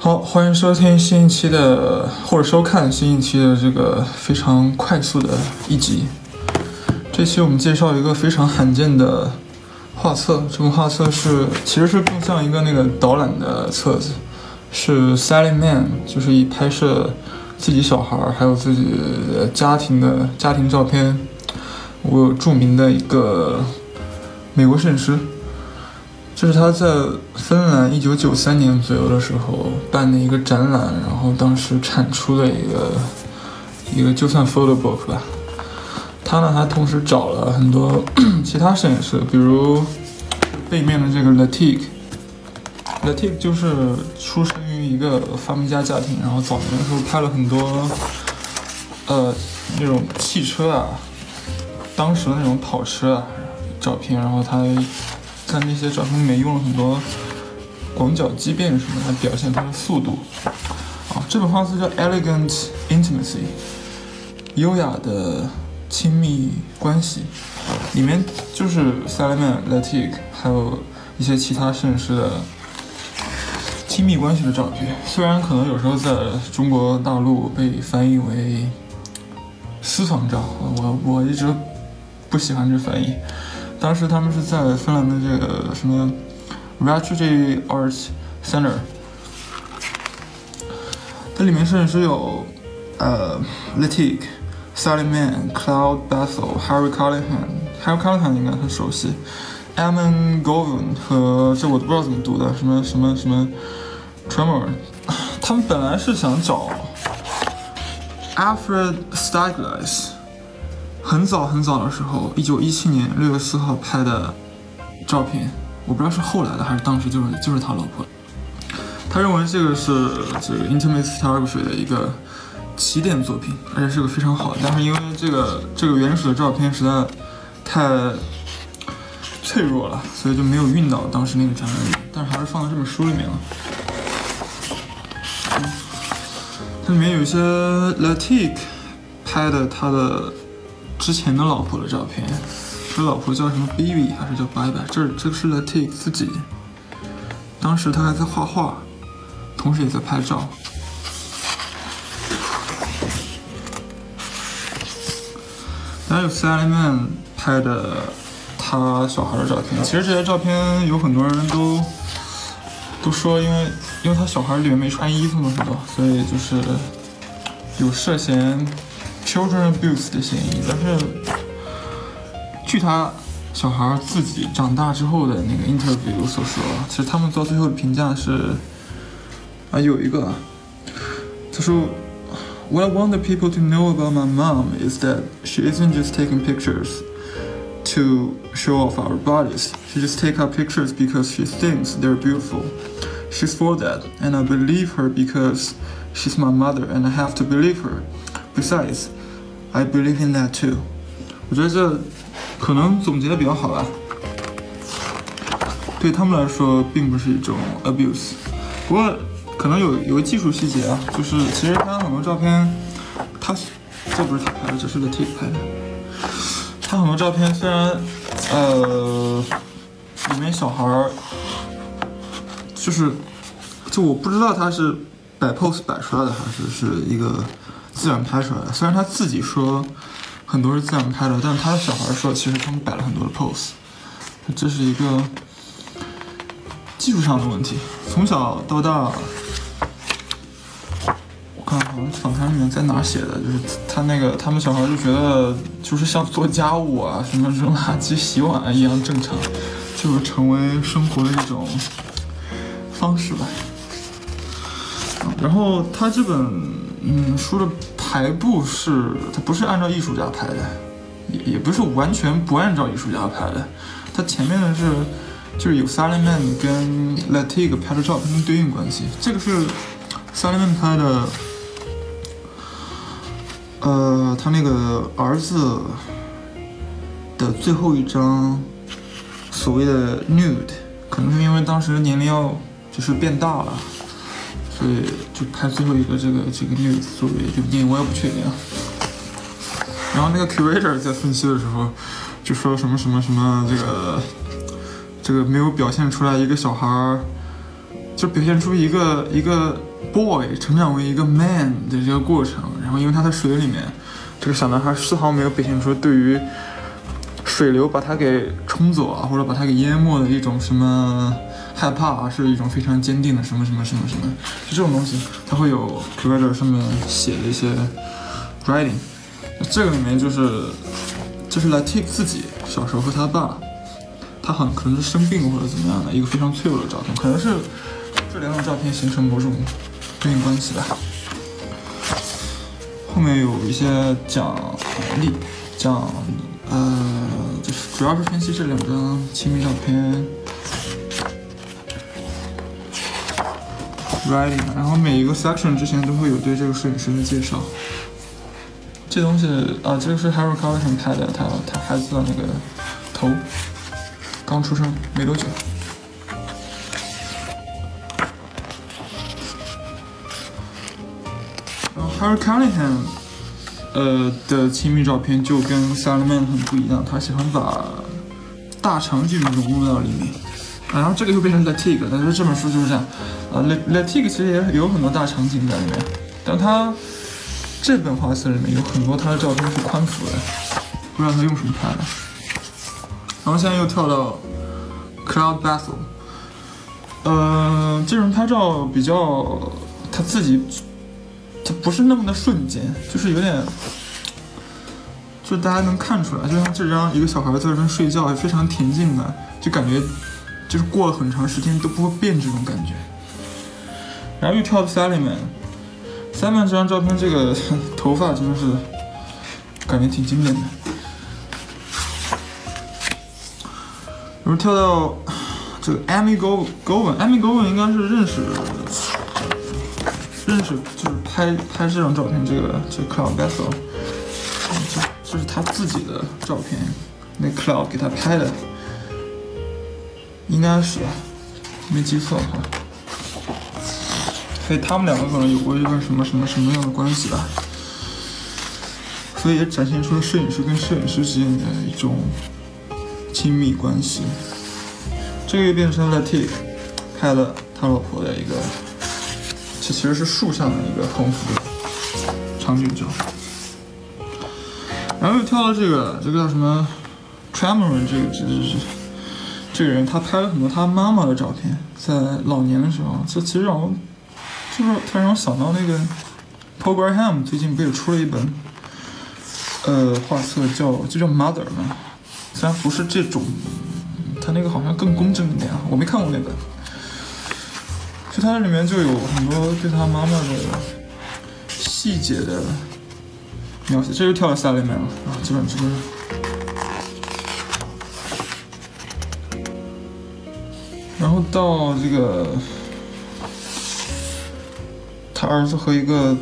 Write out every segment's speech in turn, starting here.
好，欢迎收听新一期的，或者收看新一期的这个非常快速的一集。这期我们介绍一个非常罕见的画册，这本画册是其实是更像一个那个导览的册子，是 Sally Man，就是以拍摄自己小孩还有自己家庭的家庭照片，我有著名的一个美国摄影师。这是他在芬兰一九九三年左右的时候办的一个展览，然后当时产出的一个一个就算 photo book 吧。他呢还同时找了很多 其他摄影师，比如背面的这个 Latik。Latik 就是出生于一个发明家家庭，然后早年的时候拍了很多呃那种汽车啊，当时的那种跑车啊照片，然后他。在那些照片里面用了很多广角畸变什么来表现它的速度。啊，这本画册叫《Elegant Intimacy》，优雅的亲密关系。里面就是 Salman Latik，还有一些其他摄影师的亲密关系的照片。虽然可能有时候在中国大陆被翻译为私房照，我我一直不喜欢这翻译。当时他们是在芬兰的这个什么 Refugee Arts Center，它里面摄影师有呃 Latik、Sally Mann、Cloud Bethel、Harry Callahan，Harry Callahan 应该很熟悉，Eamon Govan 和这我都不知道怎么读的，什么什么什么 Tremor，他们本来是想找 Alfred Stiglitz。很早很早的时候，一九一七年六月四号拍的照片，我不知道是后来的还是当时就是就是他老婆。他认为这个是这个 intimate photography 的一个起点作品，而且是个非常好的。但是因为这个这个原始的照片实在太脆弱了，所以就没有运到当时那个展览里。但是还是放在这本书里面了。它里面有一些 Latik 拍的他的。之前的老婆的照片，这老婆叫什么 Baby 还是叫白白？这这个是在 take 自己，当时他还在画画，同时也在拍照。还有 Sally Man 拍的他小孩的照片，其实这些照片有很多人都都说，因为因为他小孩里面没穿衣服嘛，是吧？所以就是有涉嫌。Children abuse 的嫌疑，但是据他小孩自己长大之后的那个 interview 所说，其实他们到最后的评价是啊，有一个他说，What I want the people to know about my mom is that she isn't just taking pictures to show off our bodies. She just take our pictures because she thinks they're beautiful. She's for that, and I believe her because she's my mother, and I have to believe her. Besides, I believe in that too。我觉得这可能总结的比较好吧。对他们来说，并不是一种 abuse。不过可能有有个技术细节啊，就是其实他很多照片，他这不是他拍的，这是个 T 拍的。他很多照片虽然呃里面小孩儿就是就我不知道他是摆 pose 摆出来的，还是是一个。自然拍出来的，虽然他自己说很多是自然拍的，但是他的小孩说其实他们摆了很多的 pose，这是一个技术上的问题。从小到大，我看好像访谈里面在哪写的，就是他那个他们小孩就觉得就是像做家务啊，什么扔垃圾、洗碗一样正常，就是成为生活的一种方式吧。然后他这本。嗯，书的排布是它不是按照艺术家排的，也也不是完全不按照艺术家排的。它前面的是就是有 Salman 跟 Latig 拍的照片的对应关系。这个是 Sally Man 拍的，呃，他那个儿子的最后一张所谓的 nude，可能是因为当时年龄要就是变大了。所以就拍最后一个这个这个 news 作为这个电影，我也不确定。然后那个 curator 在分析的时候就说什么什么什么这个这个没有表现出来一个小孩儿就表现出一个一个 boy 成长为一个 man 的这个过程。然后因为他在水里面，这个小男孩丝毫没有表现出对于水流把它给冲走啊，或者把它给淹没的一种什么害怕啊，是一种非常坚定的什么什么什么什么，就这种东西，它会有 credit 上面写的一些 writing。这个里面就是就是来 t a k e 自己小时候和他爸，他很可能是生病或者怎么样的一个非常脆弱的照片，可能是这两种照片形成某种对应关系吧。后面有一些讲例，讲呃，就是主要是分析这两张亲密照片，writing，然后每一个 section 之前都会有对这个摄影师的介绍。这东西啊，这个是 Harry Carlton 拍的，他他孩子的那个头刚出生没多久。然后 Harold Carlton 呃的亲密照片就跟 Salman 很不一样，他喜欢把大场景融入到里面。然后这个又变成 Latik，但是这本书就是这样。啊，Latik 其实也有很多大场景在里面，但他。这本画册里面有很多他的照片是宽幅的，不知道他用什么拍的。然后现在又跳到 Cloud Battle，呃，这种拍照比较他自己，他不是那么的瞬间，就是有点，就大家能看出来，就像这张一个小孩在这边睡觉，非常恬静的，就感觉就是过了很长时间都不会变这种感觉。然后又跳到 s a l i m a n 三曼这张照片，这个 头发真的是感觉挺经典的。然后跳到这个 Amy Go Govan，Amy Govan 应该是认识认识，就是拍拍这张照片，这个这 Cloud Vessel，这这是他自己的照片，那 Cloud 给他拍的，应该是吧，没记错的话。所以他们两个可能有过一个什么什么什么样的关系吧，所以也展现出了摄影师跟摄影师之间的一种亲密关系。这个又变成了 T，拍了他老婆的一个，这其实是树上的一个横幅场景照。然后又跳到这个，这个叫什么 t r a m o r 这个这这这这个人，他拍了很多他妈妈的照片，在老年的时候，这其实让我。就是他让我想到那个 Paul Graham 最近不是出了一本呃画册叫就叫 Mother 嘛，虽然不是这种，他那个好像更公正一点啊，我没看过那本，就它里面就有很多对他妈妈的细节的描写，这就跳到下里面了啊，基本这本，然后到这个。他儿子和一个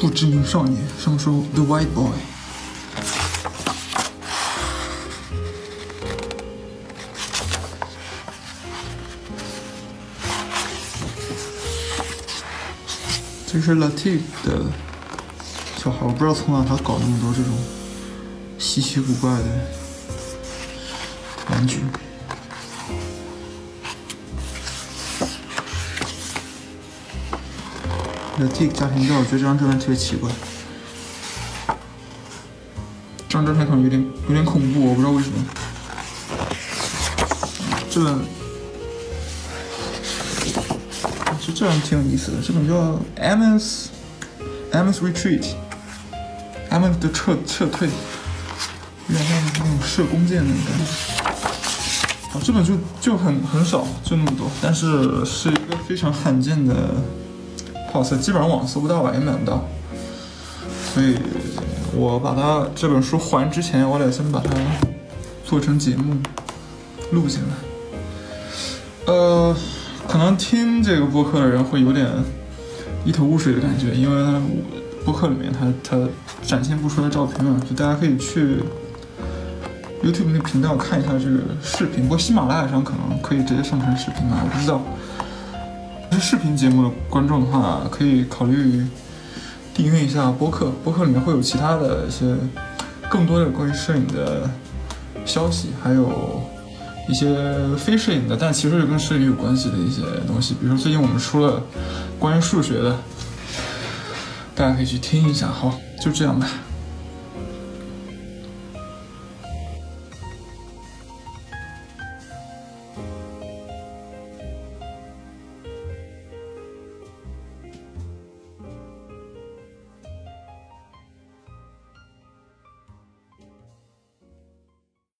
不知名少年，上面说 The White Boy。这是 Latif 的小孩，我不知道从哪他搞那么多这种稀奇古怪的玩具。那 Tik 家庭照，我觉得这张照片特别奇怪。这张照片可能有点有点恐怖，我不知道为什么。这这这张挺有意思的，这本叫 Ms Ms Retreat，Ms 的撤撤退，有点像那种射弓箭那种感觉。啊，这本就就很很少，就那么多，但是是一个非常罕见的。画册基本上网搜不到吧，也买不到，所以我把它这本书还之前，我得先把它做成节目录进来。呃，可能听这个播客的人会有点一头雾水的感觉，因为播客里面它它展现不出来照片嘛，就大家可以去 YouTube 那个频道看一下这个视频，不过喜马拉雅上可能可以直接上传视频吧，我不知道。是视频节目的观众的话，可以考虑订阅一下播客。播客里面会有其他的一些更多的关于摄影的消息，还有一些非摄影的，但其实是跟摄影有关系的一些东西。比如最近我们出了关于数学的，大家可以去听一下。好，就这样吧。